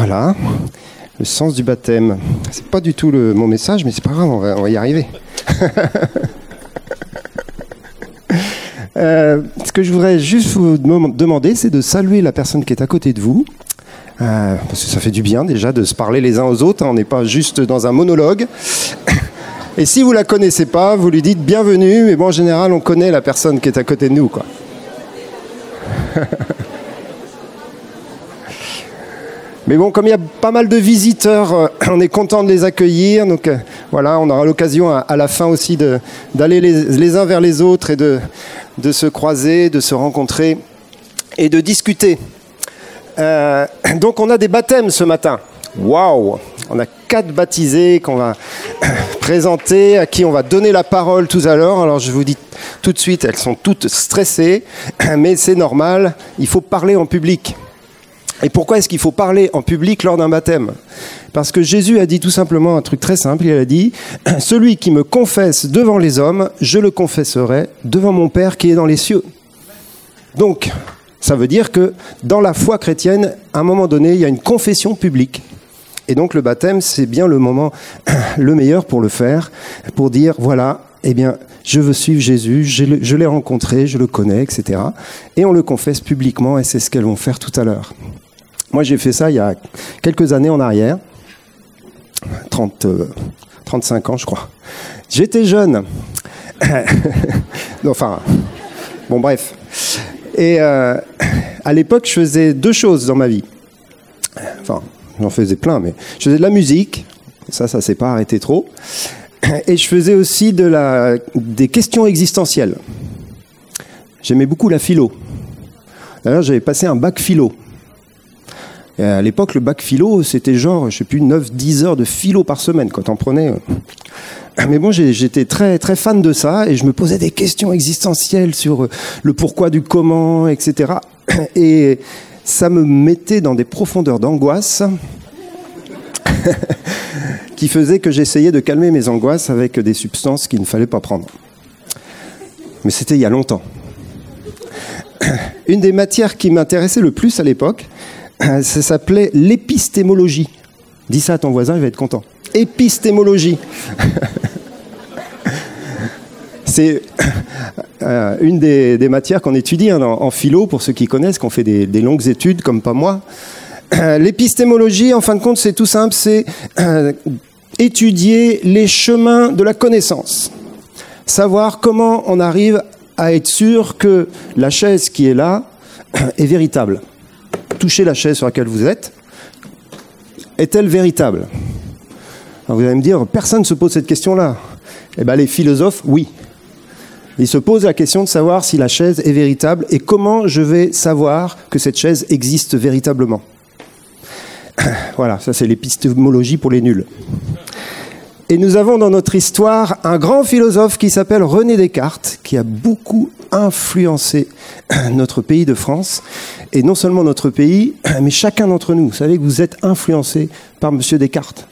Voilà, le sens du baptême. C'est pas du tout le, mon message, mais c'est pas grave, on va, y arriver. Euh, ce que je voudrais juste vous demander, c'est de saluer la personne qui est à côté de vous. Euh, parce que ça fait du bien déjà de se parler les uns aux autres. Hein. on n'est pas juste dans un monologue. Et si vous la connaissez pas, vous lui dites bienvenue. Mais bon, en général, on connaît la personne qui est à côté de nous, quoi. Mais bon, comme il y a pas mal de visiteurs, euh, on est content de les accueillir. Donc euh, voilà, on aura l'occasion à, la fin aussi d'aller les, uns vers les autres et de, de, se croiser, de se rencontrer et de discuter. Euh, donc on a des baptêmes ce matin. Waouh On a quatre baptisés qu'on va présenter, à qui on va donner la parole tout à l'heure. Alors je vous dis tout de suite, elles sont toutes stressées, mais c'est normal, il faut parler en public. Et pourquoi est-ce qu'il faut parler en public lors d'un baptême? Parce que Jésus a dit tout simplement un truc très simple, il a dit, Celui qui me confesse devant les hommes, je le confesserai devant mon Père qui est dans les cieux. Donc, ça veut dire que dans la foi chrétienne, à un moment donné, il y a une confession publique. Et donc le baptême, c'est bien le moment le meilleur pour le faire, pour dire, voilà, eh bien, je veux suivre Jésus, je l'ai rencontré, je le connais, etc. Et on le confesse publiquement, et c'est ce qu'elles vont faire tout à l'heure. Moi, j'ai fait ça il y a quelques années en arrière, 30, 35 euh, ans, je crois. J'étais jeune. enfin, bon, bref. Et euh, à l'époque, je faisais deux choses dans ma vie. Enfin, j'en faisais plein, mais je faisais de la musique. Ça, ça s'est pas arrêté trop. Et je faisais aussi de la, des questions existentielles. J'aimais beaucoup la philo. D'ailleurs, j'avais passé un bac philo à l'époque, le bac philo, c'était genre, je sais plus, 9-10 heures de philo par semaine quand on prenait. Euh. Mais bon, j'étais très, très fan de ça et je me posais des questions existentielles sur euh, le pourquoi du comment, etc. Et ça me mettait dans des profondeurs d'angoisse qui faisaient que j'essayais de calmer mes angoisses avec des substances qu'il ne fallait pas prendre. Mais c'était il y a longtemps. Une des matières qui m'intéressait le plus à l'époque, ça s'appelait l'épistémologie. Dis ça à ton voisin, il va être content. Épistémologie. C'est euh, une des, matières qu'on étudie hein, en, philo, pour ceux qui connaissent, qu'on fait des, longues études, comme pas moi. L'épistémologie, en fin de compte, c'est tout simple, c'est euh, étudier les chemins de la connaissance. Savoir comment on arrive à être sûr que la chaise qui est là est véritable toucher la chaise sur laquelle vous êtes Est-elle véritable? Vous allez me dire, personne ne se pose cette question-là. Eh bien, les philosophes, oui. Ils se posent la question de savoir si la chaise est véritable et comment je vais savoir que cette chaise existe véritablement. Voilà, ça c'est l'épistémologie pour les nuls. Et nous avons dans notre histoire un grand philosophe qui s'appelle René Descartes, qui a beaucoup influencé notre pays de France, et non seulement notre pays, mais chacun d'entre nous. Vous savez que vous êtes influencé par M. Descartes.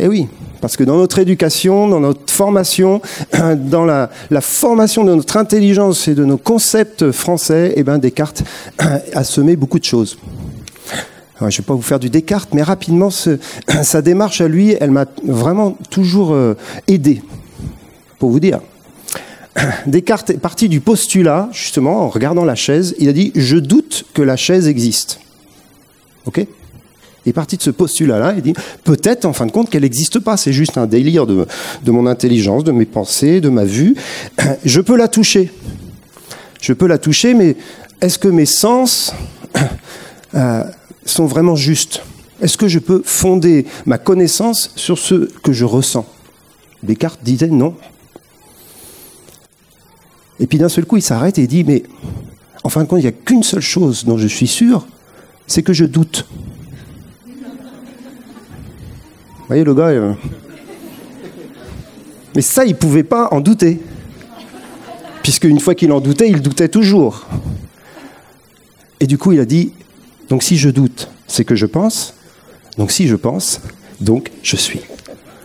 Eh oui, parce que dans notre éducation, dans notre formation, dans la, formation de notre intelligence et de nos concepts français, eh ben Descartes a semé beaucoup de choses. Je ne vais pas vous faire du Descartes, mais rapidement, sa démarche à lui, elle m'a vraiment toujours euh, aidé, pour vous dire. Descartes est parti du postulat, justement, en regardant la chaise, il a dit Je doute que la chaise existe. OK? Il est parti de ce postulat-là, il dit peut-être en fin de compte qu'elle n'existe pas, c'est juste un délire de, mon intelligence, de mes pensées, de ma vue. Je peux la toucher. Je peux la toucher, mais est-ce que mes sens euh, sont vraiment justes Est-ce que je peux fonder ma connaissance sur ce que je ressens? Descartes disait non. Et puis d'un seul coup, il s'arrête et dit, mais en fin de compte, il n'y a qu'une seule chose dont je suis sûr, c'est que je doute. Vous voyez, le gars... Euh, mais ça, il ne pouvait pas en douter. Puisque une fois qu'il en doutait, il doutait toujours. Et du coup, il a dit, donc si je doute, c'est que je pense. Donc si je pense, donc je suis.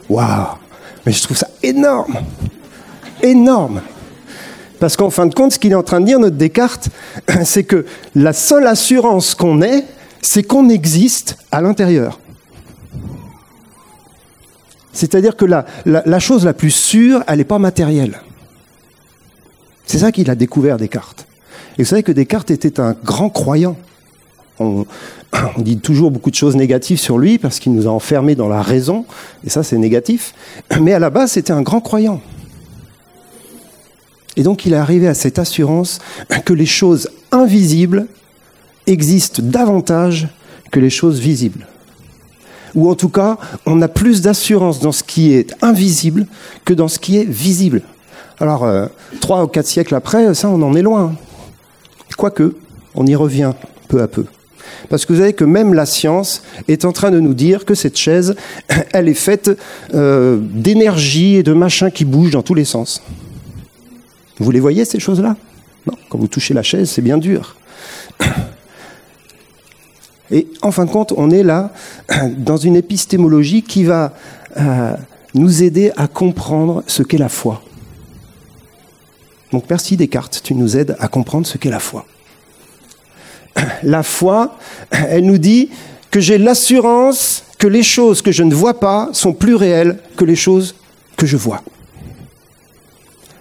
Waouh Mais je trouve ça énorme Énorme Parce qu'en fin de compte, ce qu'il est en train de dire, notre Descartes, c'est que la seule assurance qu'on ait, c'est qu'on existe à l'intérieur. C'est-à-dire que la, la, chose la plus sûre, elle n'est pas matérielle. C'est ça qu'il a découvert Descartes. Et vous savez que Descartes était un grand croyant. On, dit toujours beaucoup de choses négatives sur lui parce qu'il nous a enfermés dans la raison, et ça c'est négatif. Mais à la base, c'était un grand croyant. Et donc il est arrivé à cette assurance que les choses invisibles existent davantage que les choses visibles. Ou en tout cas, on a plus d'assurance dans ce qui est invisible que dans ce qui est visible. Alors, euh, trois ou quatre siècles après, ça, on en est loin. Quoique, on y revient peu à peu. Parce que vous savez que même la science est en train de nous dire que cette chaise, elle est faite euh, d'énergie et de machins qui bougent dans tous les sens. Vous les voyez, ces choses-là? Non, quand vous touchez la chaise, c'est bien dur. Et en fin de compte, on est là dans une épistémologie qui va euh, nous aider à comprendre ce qu'est la foi. Donc merci Descartes, tu nous aides à comprendre ce qu'est la foi. La foi, elle nous dit que j'ai l'assurance que les choses que je ne vois pas sont plus réelles que les choses que je vois.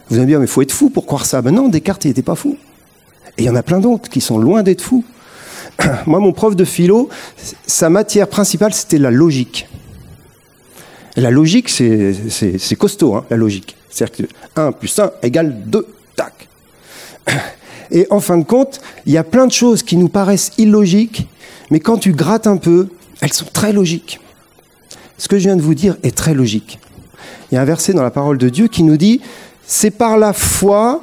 Vous allez me dire, mais il faut être fou pour croire ça. Ben non, Descartes, il n'était pas fou. Et il y en a plein d'autres qui sont loin d'être fous. Moi, mon prof de philo, sa matière principale, c'était la logique. La logique, c'est costaud, hein, la logique. C'est-à-dire que 1 plus 1 égale 2, tac. Et en fin de compte, il y a plein de choses qui nous paraissent illogiques, mais quand tu grattes un peu, elles sont très logiques. Ce que je viens de vous dire est très logique. Il y a un verset dans la parole de Dieu qui nous dit, c'est par la foi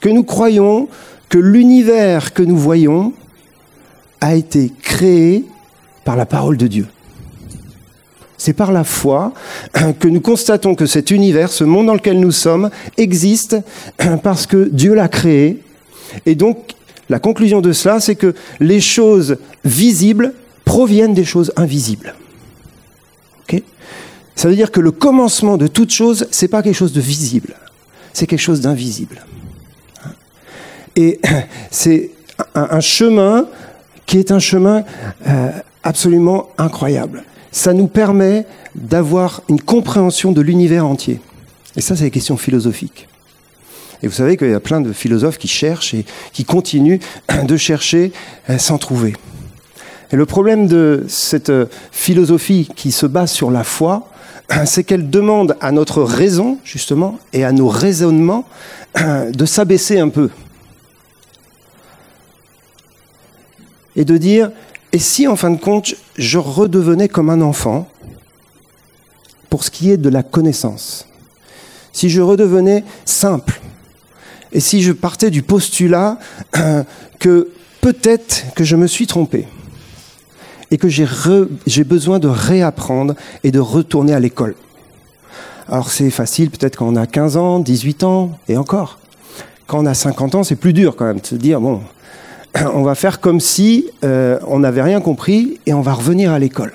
que nous croyons que l'univers que nous voyons a été créé par la parole de Dieu. C'est par la foi que nous constatons que cet univers, ce monde dans lequel nous sommes, existe parce que Dieu l'a créé. Et donc, la conclusion de cela, c'est que les choses visibles proviennent des choses invisibles. Ça veut dire que le commencement de toute chose, c'est pas quelque chose de visible, c'est quelque chose d'invisible. Et c'est un, chemin qui est un chemin euh, absolument incroyable. Ça nous permet d'avoir une compréhension de l'univers entier. Et ça, c'est la question philosophique. Et vous savez qu'il y a plein de philosophes qui cherchent et qui continuent de chercher euh, sans trouver. Et le problème de cette euh, philosophie qui se base sur la foi, c'est qu'elle demande à notre raison, justement, et à nos raisonnements de s'abaisser un peu. et de dire, et si en fin de compte, je redevenais comme un enfant pour ce qui est de la connaissance Si je redevenais simple Et si je partais du postulat que peut-être que je me suis trompé et que j'ai besoin de réapprendre et de retourner à l'école alors c'est facile peut-être quand on a 15 ans, 18 ans, et encore. Quand on a 50 ans, c'est plus dur quand même de se dire, bon, on va faire comme si euh, on n'avait rien compris et on va revenir à l'école.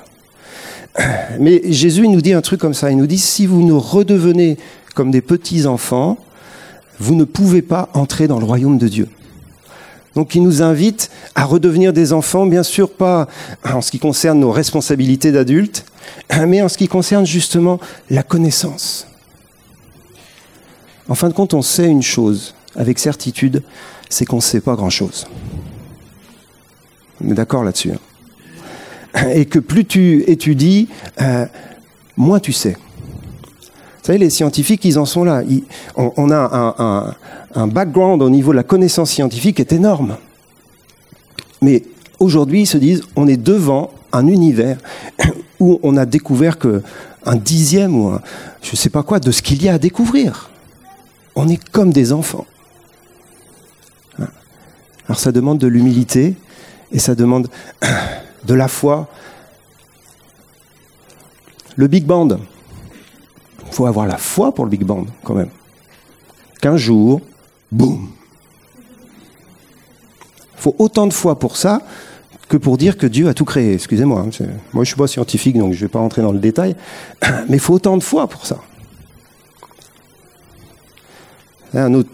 Mais Jésus nous dit un truc comme ça. Il nous dit si vous nous redevenez comme des petits enfants, vous ne pouvez pas entrer dans le royaume de Dieu. Donc il nous invite à redevenir des enfants, bien sûr pas en ce qui concerne nos responsabilités d'adultes, mais en ce qui concerne justement la connaissance. En fin de compte, on sait une chose avec certitude, c'est qu'on ne sait pas grand-chose. On est d'accord là-dessus. Hein. Et que plus tu étudies, euh, moins tu sais. Vous savez, les scientifiques, ils en sont là. on, a un, background au niveau de la connaissance scientifique qui est énorme. Mais aujourd'hui, ils se disent, on est devant un univers où on a découvert que un dixième ou un, je ne sais pas quoi de ce qu'il y a à découvrir. On est comme des enfants. Hein. Alors ça demande de l'humilité, et ça demande de la foi. Le Big Band, il faut avoir la foi pour le Big Band quand même. Qu'un jour, boum. Il faut autant de foi pour ça que pour dire que Dieu a tout créé. Excusez-moi, hein, moi je suis pas scientifique donc je ne vais pas rentrer dans le détail, mais il faut autant de foi pour ça. Un autre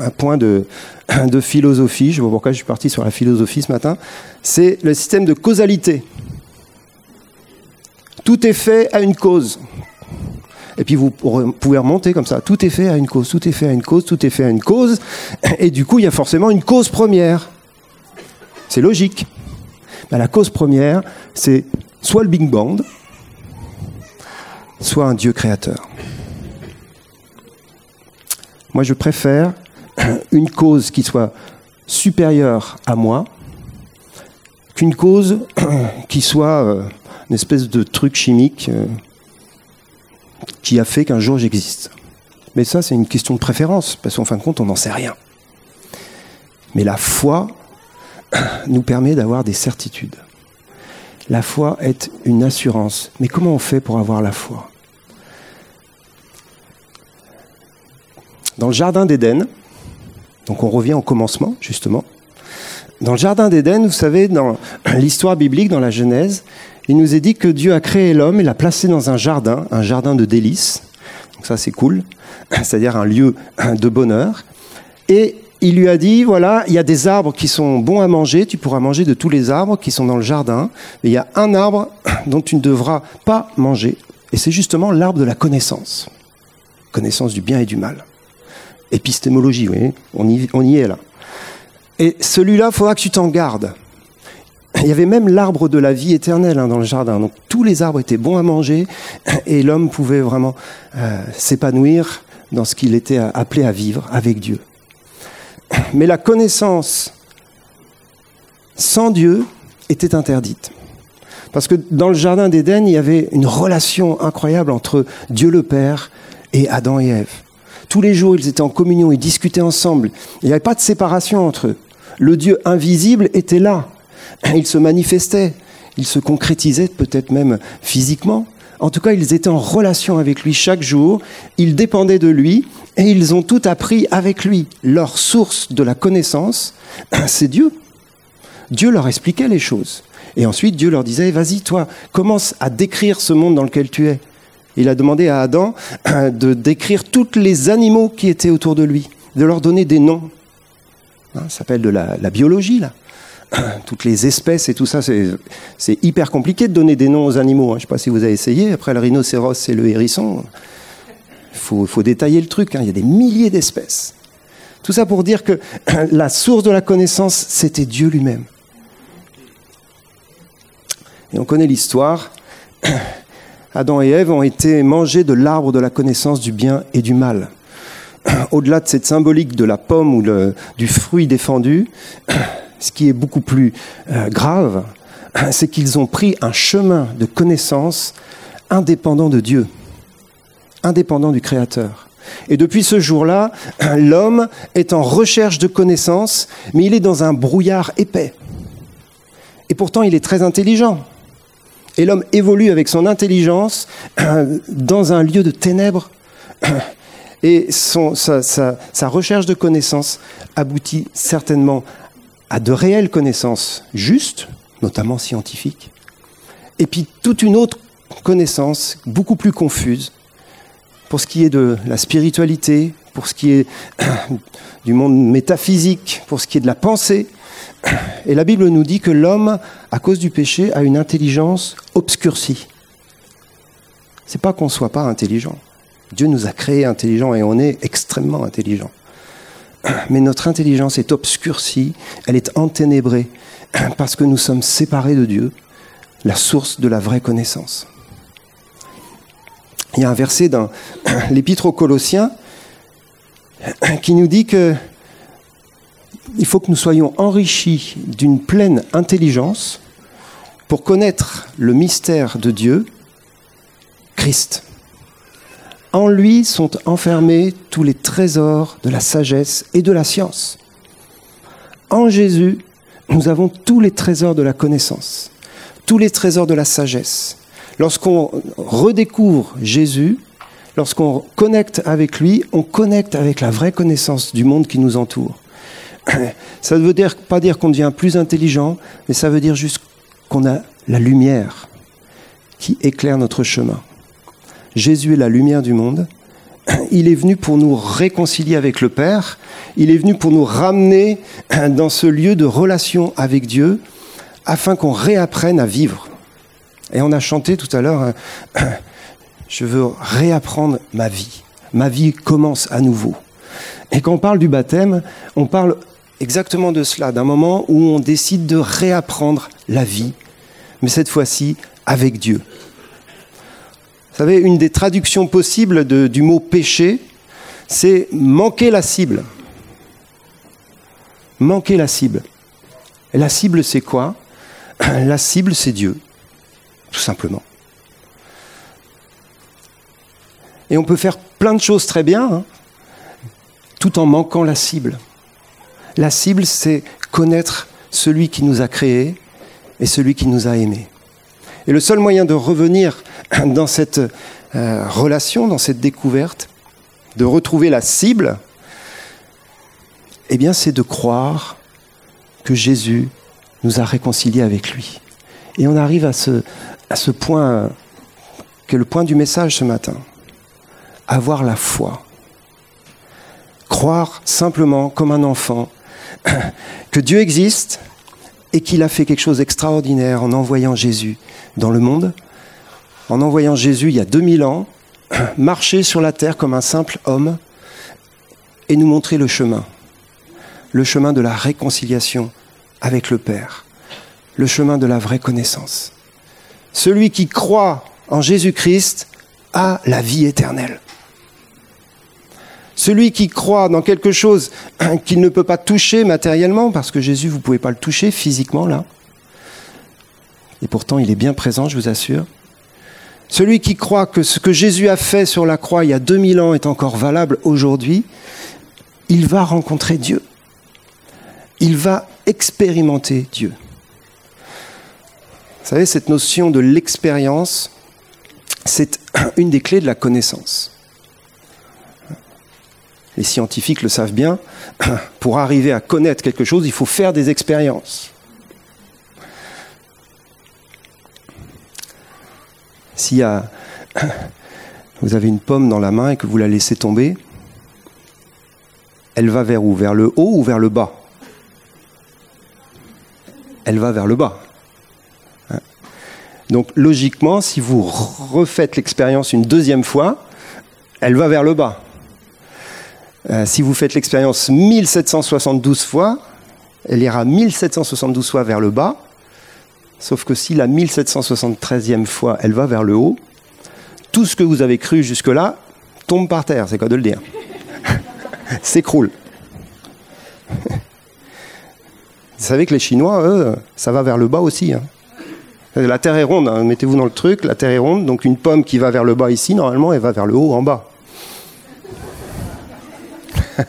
un point de, philosophie, je vois pourquoi je suis parti sur la philosophie ce matin, c'est le système de causalité. Tout est fait à une cause. Et puis vous pouvez remonter comme ça. Tout est fait à une cause, tout est fait à une cause, tout est fait à une cause. Et du coup, il y a forcément une cause première. C'est logique. Ben, la cause première, c'est soit le Big Bang, soit un Dieu créateur. Moi, je préfère une cause qui soit supérieure à moi qu'une cause qui soit euh, une espèce de truc chimique euh, qui a fait qu'un jour j'existe. Mais ça, c'est une question de préférence, parce qu'en fin de compte, on n'en sait rien. Mais la foi nous permet d'avoir des certitudes. La foi est une assurance. Mais comment on fait pour avoir la foi? Dans le Jardin d'Éden, donc on revient au commencement, justement. Dans le Jardin d'Éden, vous savez, dans l'histoire biblique, dans la Genèse, il nous est dit que Dieu a créé l'homme et l'a placé dans un jardin, un jardin de délices. Donc ça, c'est cool. C'est-à-dire un lieu de bonheur. Et il lui a dit, voilà, il y a des arbres qui sont bons à manger, tu pourras manger de tous les arbres qui sont dans le jardin, mais il y a un arbre dont tu ne devras pas manger, et c'est justement l'arbre de la connaissance. Connaissance du bien et du mal. Épistémologie, on y, on y est là. Et celui-là, il faudra que tu t'en gardes. Il y avait même l'arbre de la vie éternelle hein, dans le jardin. Donc tous les arbres étaient bons à manger et l'homme pouvait vraiment euh, s'épanouir dans ce qu'il était appelé à vivre avec Dieu. Mais la connaissance sans Dieu était interdite. Parce que dans le jardin d'Éden, il y avait une relation incroyable entre Dieu le Père et Adam et Ève. Tous les jours, ils étaient en communion, ils discutaient ensemble. Il n'y avait pas de séparation entre eux. Le Dieu invisible était là. Il se manifestait, il se concrétisait peut-être même physiquement. En tout cas, ils étaient en relation avec lui chaque jour, ils dépendaient de lui et ils ont tout appris avec lui. Leur source de la connaissance, c'est Dieu. Dieu leur expliquait les choses. Et ensuite, Dieu leur disait, vas-y, toi, commence à décrire ce monde dans lequel tu es. Il a demandé à Adam de décrire tous les animaux qui étaient autour de lui, de leur donner des noms. Hein, ça s'appelle de la, biologie, là. Toutes les espèces et tout ça, c'est hyper compliqué de donner des noms aux animaux. Hein. Je ne sais pas si vous avez essayé. Après le rhinocéros et le hérisson, il faut, faut, détailler le truc. Hein. Il y a des milliers d'espèces. Tout ça pour dire que la source de la connaissance, c'était Dieu lui-même. Et on connaît l'histoire. Adam et Ève ont été mangés de l'arbre de la connaissance du bien et du mal. Au-delà de cette symbolique de la pomme ou du fruit défendu, ce qui est beaucoup plus euh, grave, c'est qu'ils ont pris un chemin de connaissance indépendant de Dieu, indépendant du Créateur. Et depuis ce jour-là, l'homme est en recherche de connaissance, mais il est dans un brouillard épais. Et pourtant, il est très intelligent. Et l'homme évolue avec son intelligence dans un lieu de ténèbres. Et sa, sa, recherche de connaissances aboutit certainement à de réelles connaissances justes, notamment scientifiques, et puis toute une autre connaissance beaucoup plus confuse pour ce qui est de la spiritualité, pour ce qui est du monde métaphysique, pour ce qui est de la pensée, et la Bible nous dit que l'homme, à cause du péché, a une intelligence obscurcie. C'est pas qu'on soit pas intelligent. Dieu nous a créés intelligents et on est extrêmement intelligent. Mais notre intelligence est obscurcie, elle est enténébrée parce que nous sommes séparés de Dieu, la source de la vraie connaissance. Il y a un verset dans l'Épître aux Colossiens qui nous dit que il faut que nous soyons enrichis d'une pleine intelligence pour connaître le mystère de Dieu, Christ. En lui sont enfermés tous les trésors de la sagesse et de la science. En Jésus, nous avons tous les trésors de la connaissance, tous les trésors de la sagesse. Lorsqu'on redécouvre Jésus, lorsqu'on connecte avec lui, on connecte avec la vraie connaissance du monde qui nous entoure. Ça ne veut pas dire qu'on devient plus intelligent, mais ça veut dire juste qu'on a la lumière qui éclaire notre chemin. Jésus est la lumière du monde il est venu pour nous réconcilier avec le Père, il est venu pour nous ramener dans ce lieu de relation avec Dieu, afin qu'on réapprenne à vivre. Et on a chanté tout à l'heure, je veux réapprendre ma vie. Ma vie commence à nouveau. Et quand on parle du baptême, on parle exactement de cela, d'un moment où on décide de réapprendre la vie, mais cette fois-ci avec Dieu. Vous savez, une des traductions possibles du mot péché, c'est manquer la cible. Manquer la cible. Et la cible, c'est quoi? La cible, c'est Dieu, tout simplement. Et on peut faire plein de choses très bien, hein, tout en manquant la cible. La cible, c'est connaître celui qui nous a créés et celui qui nous a aimés. Et le seul moyen de revenir dans cette euh, relation, dans cette découverte, de retrouver la cible, eh bien, c'est de croire que Jésus nous a réconciliés avec lui. Et on arrive à ce, à ce point, qui est le point du message ce matin. Avoir la foi. Croire simplement, comme un enfant, que Dieu existe et qu'il a fait quelque chose d'extraordinaire en envoyant Jésus dans le monde, en envoyant Jésus il y a 2000 ans, marcher sur la terre comme un simple homme et nous montrer le chemin, le chemin de la réconciliation avec le Père, le chemin de la vraie connaissance. Celui qui croit en Jésus-Christ a la vie éternelle. Celui qui croit dans quelque chose qu'il ne peut pas toucher matériellement, parce que Jésus, vous ne pouvez pas le toucher physiquement là, et pourtant il est bien présent, je vous assure. Celui qui croit que ce que Jésus a fait sur la croix il y a 2000 ans est encore valable aujourd'hui, il va rencontrer Dieu. Il va expérimenter Dieu. Vous savez, cette notion de l'expérience, c'est une des clés de la connaissance les scientifiques le savent bien, pour arriver à connaître quelque chose, il faut faire des expériences. Si vous avez une pomme dans la main et que vous la laissez tomber, elle va vers où? Vers le haut ou vers le bas? Elle va vers le bas. Hein? Donc logiquement, si vous refaites l'expérience une deuxième fois, elle va vers le bas. Euh, si vous faites l'expérience 1772 fois, elle ira 1772 fois vers le bas, sauf que si la 1773e fois, elle va vers le haut, tout ce que vous avez cru jusque-là tombe par terre, c'est quoi de le dire? S'écroule. vous savez que les Chinois, eux, ça va vers le bas aussi. Hein. La Terre est ronde, hein, mettez-vous dans le truc, la Terre est ronde, donc une pomme qui va vers le bas ici, normalement, elle va vers le haut en bas.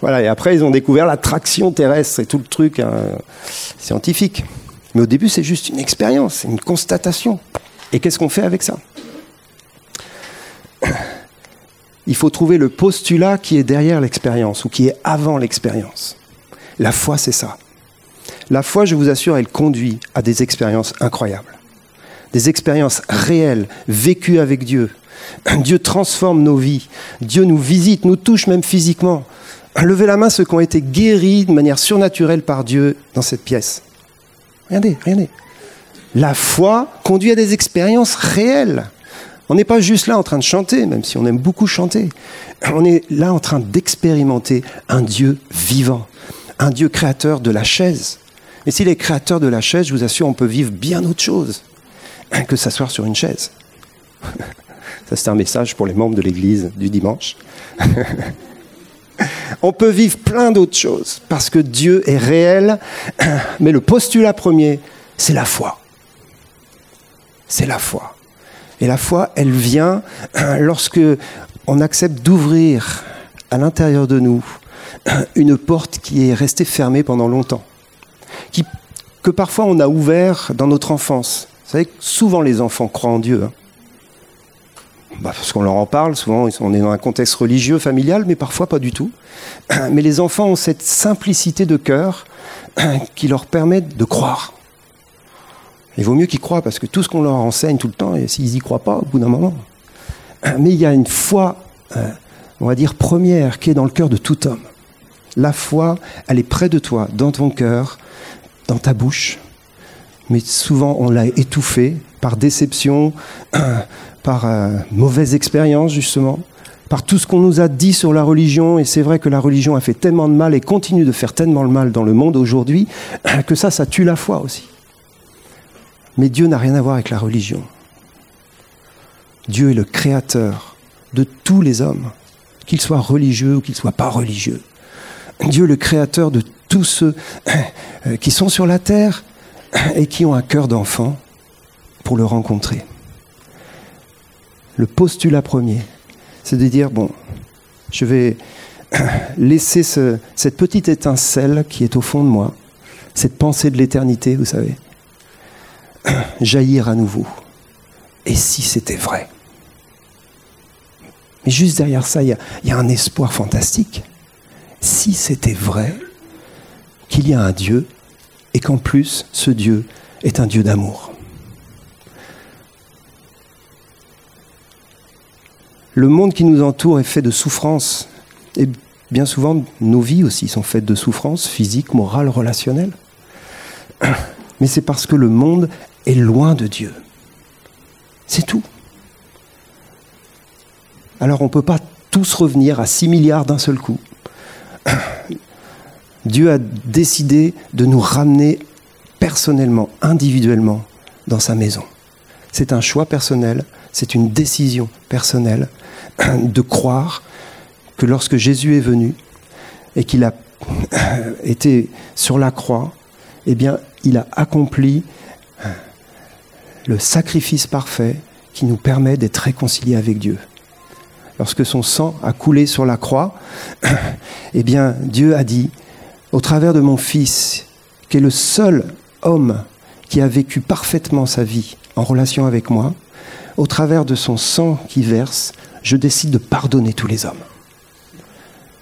voilà, et après, ils ont découvert la traction terrestre et tout le truc hein, scientifique. Mais au début, c'est juste une expérience, une constatation. Et qu'est-ce qu'on fait avec ça? Il faut trouver le postulat qui est derrière l'expérience ou qui est avant l'expérience. La foi, c'est ça. La foi, je vous assure, elle conduit à des expériences incroyables. Des expériences réelles, vécues avec Dieu, Dieu transforme nos vies. Dieu nous visite, nous touche même physiquement. Levez la main ceux qui ont été guéris de manière surnaturelle par Dieu dans cette pièce. Regardez, regardez. La foi conduit à des expériences réelles. On n'est pas juste là en train de chanter, même si on aime beaucoup chanter. On est là en train d'expérimenter un Dieu vivant, un Dieu créateur de la chaise. Et s'il est créateur de la chaise, je vous assure, on peut vivre bien autre chose que s'asseoir sur une chaise. Ça, c'est un message pour les membres de l'Église du dimanche. On peut vivre plein d'autres choses parce que Dieu est réel, mais le postulat premier, c'est la foi. C'est la foi. Et la foi, elle vient lorsque on accepte d'ouvrir à l'intérieur de nous une porte qui est restée fermée pendant longtemps, que parfois on a ouvert dans notre enfance. Vous savez souvent les enfants croient en Dieu. Hein. Bah, parce qu'on leur en parle, souvent on est dans un contexte religieux, familial, mais parfois pas du tout. Mais les enfants ont cette simplicité de cœur qui leur permet de croire. Il vaut mieux qu'ils croient parce que tout ce qu'on leur enseigne tout le temps, et s'ils n'y croient pas, au bout d'un moment. Mais il y a une foi, euh, on va dire, première qui est dans le cœur de tout homme. La foi, elle est près de toi, dans ton cœur, dans ta bouche. Mais souvent, on l'a étouffée par déception, par euh, mauvaise expérience, justement, par tout ce qu'on nous a dit sur la religion. Et c'est vrai que la religion a fait tellement de mal et continue de faire tellement de mal dans le monde aujourd'hui, que ça, ça tue la foi aussi. Mais Dieu n'a rien à voir avec la religion. Dieu est le créateur de tous les hommes, qu'ils soient religieux ou qu'ils ne soient pas religieux. Dieu est le créateur de tous ceux euh, qui sont sur la terre et qui ont un cœur d'enfant pour le rencontrer. Le postulat premier, c'est de dire, bon, je vais laisser cette petite étincelle qui est au fond de moi, cette pensée de l'éternité, vous savez, jaillir à nouveau. Et si c'était vrai? Mais juste derrière ça, il y, a un espoir fantastique. Si c'était vrai qu'il y a un Dieu et qu'en plus, ce Dieu est un Dieu d'amour. Le monde qui nous entoure est fait de souffrance. Et bien souvent, nos vies aussi sont faites de souffrance physique, morale, relationnelle. Mais c'est parce que le monde est loin de Dieu. C'est tout. Alors on ne peut pas tous revenir à 6 milliards d'un seul coup. Dieu a décidé de nous ramener personnellement, individuellement, dans sa maison. C'est un choix personnel, c'est une décision personnelle de croire que lorsque Jésus est venu et qu'il a été sur la croix, eh bien, il a accompli le sacrifice parfait qui nous permet d'être réconciliés avec Dieu. Lorsque son sang a coulé sur la croix, eh bien, Dieu a dit, au travers de mon Fils, qui est le seul homme qui a vécu parfaitement sa vie en relation avec moi, au travers de son sang qui verse, je décide de pardonner tous les hommes.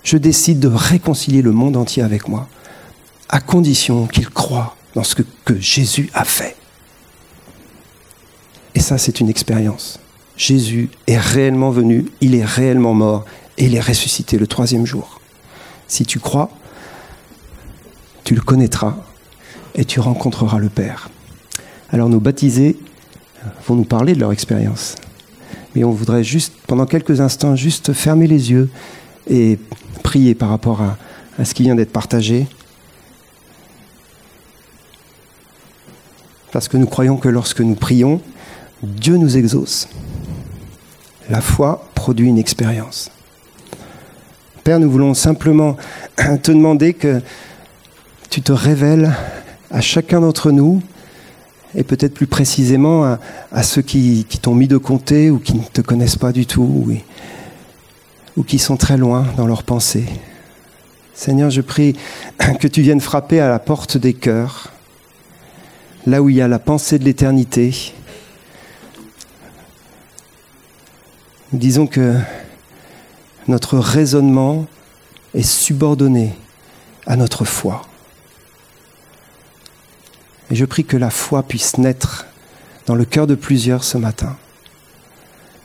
Je décide de réconcilier le monde entier avec moi, à condition qu'ils croient dans ce que, que Jésus a fait. Et ça, c'est une expérience. Jésus est réellement venu, il est réellement mort et il est ressuscité le troisième jour. Si tu crois, tu le connaîtras et tu rencontreras le Père. Alors nos baptisés vont nous parler de leur expérience. Mais on voudrait juste, pendant quelques instants, juste fermer les yeux et prier par rapport à, ce qui vient d'être partagé. Parce que nous croyons que lorsque nous prions, Dieu nous exauce. La foi produit une expérience. Père, nous voulons simplement te demander que tu te révèles à chacun d'entre nous, et peut-être plus précisément à, ceux qui, t'ont mis de côté ou qui ne te connaissent pas du tout, ou qui sont très loin dans leurs pensées. Seigneur, je prie que tu viennes frapper à la porte des cœurs, là où il y a la pensée de l'éternité, disons que notre raisonnement est subordonné à notre foi. Et je prie que la foi puisse naître dans le cœur de plusieurs ce matin.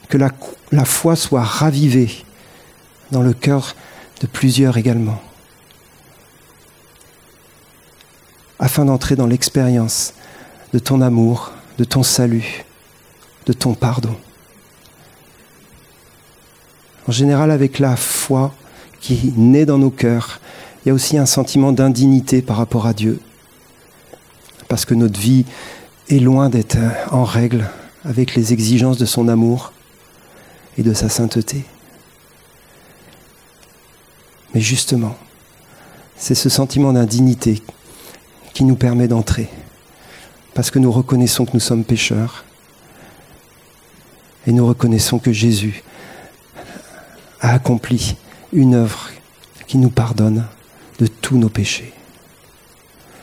Que la, foi soit ravivée dans le cœur de plusieurs également. Afin d'entrer dans l'expérience de ton amour, de ton salut, de ton pardon. En général, avec la foi qui naît dans nos cœurs, il y a aussi un sentiment d'indignité par rapport à Dieu. Parce que notre vie est loin d'être en règle avec les exigences de son amour et de sa sainteté. Mais justement, c'est ce sentiment d'indignité qui nous permet d'entrer. Parce que nous reconnaissons que nous sommes pécheurs. Et nous reconnaissons que Jésus a accompli une œuvre qui nous pardonne de tous nos péchés.